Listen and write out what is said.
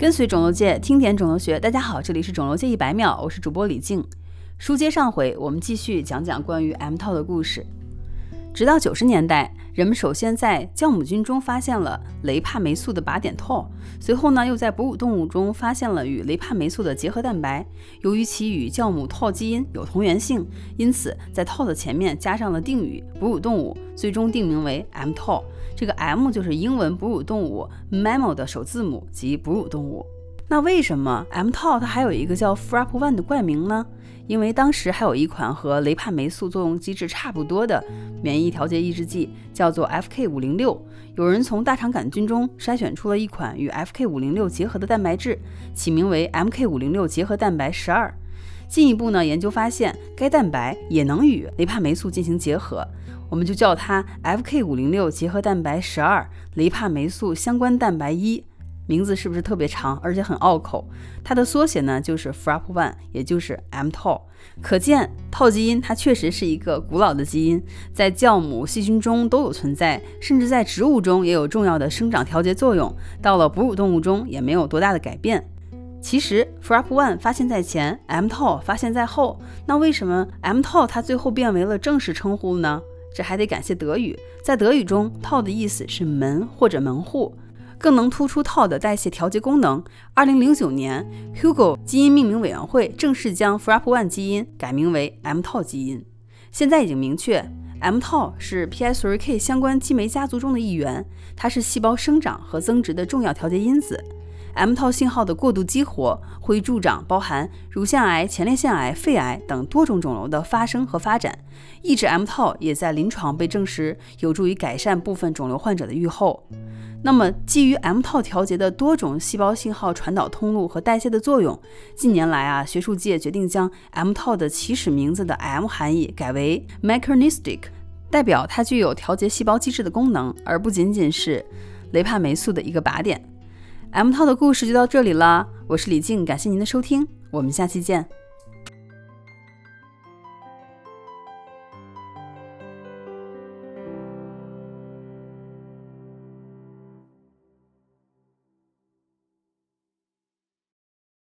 跟随肿瘤界，听点肿瘤学。大家好，这里是肿瘤界一百秒，我是主播李静。书接上回，我们继续讲讲关于 M 套的故事。直到九十年代，人们首先在酵母菌中发现了雷帕霉素的靶点 TOR，随后呢，又在哺乳动物中发现了与雷帕霉素的结合蛋白。由于其与酵母 TOR 基因有同源性，因此在 TOR 的前面加上了定语哺乳动物，最终定名为 mTOR。这个 M 就是英文哺乳动物 mammal 的首字母，即哺乳动物。那为什么 mTOR 它还有一个叫 Frap One 的冠名呢？因为当时还有一款和雷帕霉素作用机制差不多的免疫调节抑制剂，叫做 FK506。有人从大肠杆菌中筛选出了一款与 FK506 结合的蛋白质，起名为 MK506 结合蛋白十二。进一步呢，研究发现该蛋白也能与雷帕霉素进行结合，我们就叫它 FK506 结合蛋白十二雷帕霉素相关蛋白一。名字是不是特别长，而且很拗口？它的缩写呢就是 FRAP1，也就是 mTOR。可见套基因它确实是一个古老的基因，在酵母、细菌中都有存在，甚至在植物中也有重要的生长调节作用。到了哺乳动物中也没有多大的改变。其实 FRAP1 发现在前，mTOR 发现在后。那为什么 mTOR 它最后变为了正式称呼呢？这还得感谢德语，在德语中，TOR 的意思是门或者门户。更能突出 TOR 的代谢调节功能。二零零九年，Hugo 基因命名委员会正式将 FRAP1 基因改名为 mTOR 基因。现在已经明确，mTOR 是 PI3K 相关激酶家族中的一员，它是细胞生长和增殖的重要调节因子。mTOR 信号的过度激活会助长包含乳腺癌、前列腺癌、肺癌等多种肿瘤的发生和发展。抑制 mTOR 也在临床被证实有助于改善部分肿瘤患者的预后。那么，基于 m 套调节的多种细胞信号传导通路和代谢的作用，近年来啊，学术界决定将 m 套的起始名字的 M 含义改为 mechanistic，代表它具有调节细胞机制的功能，而不仅仅是雷帕霉素的一个靶点。m 套的故事就到这里了，我是李静，感谢您的收听，我们下期见。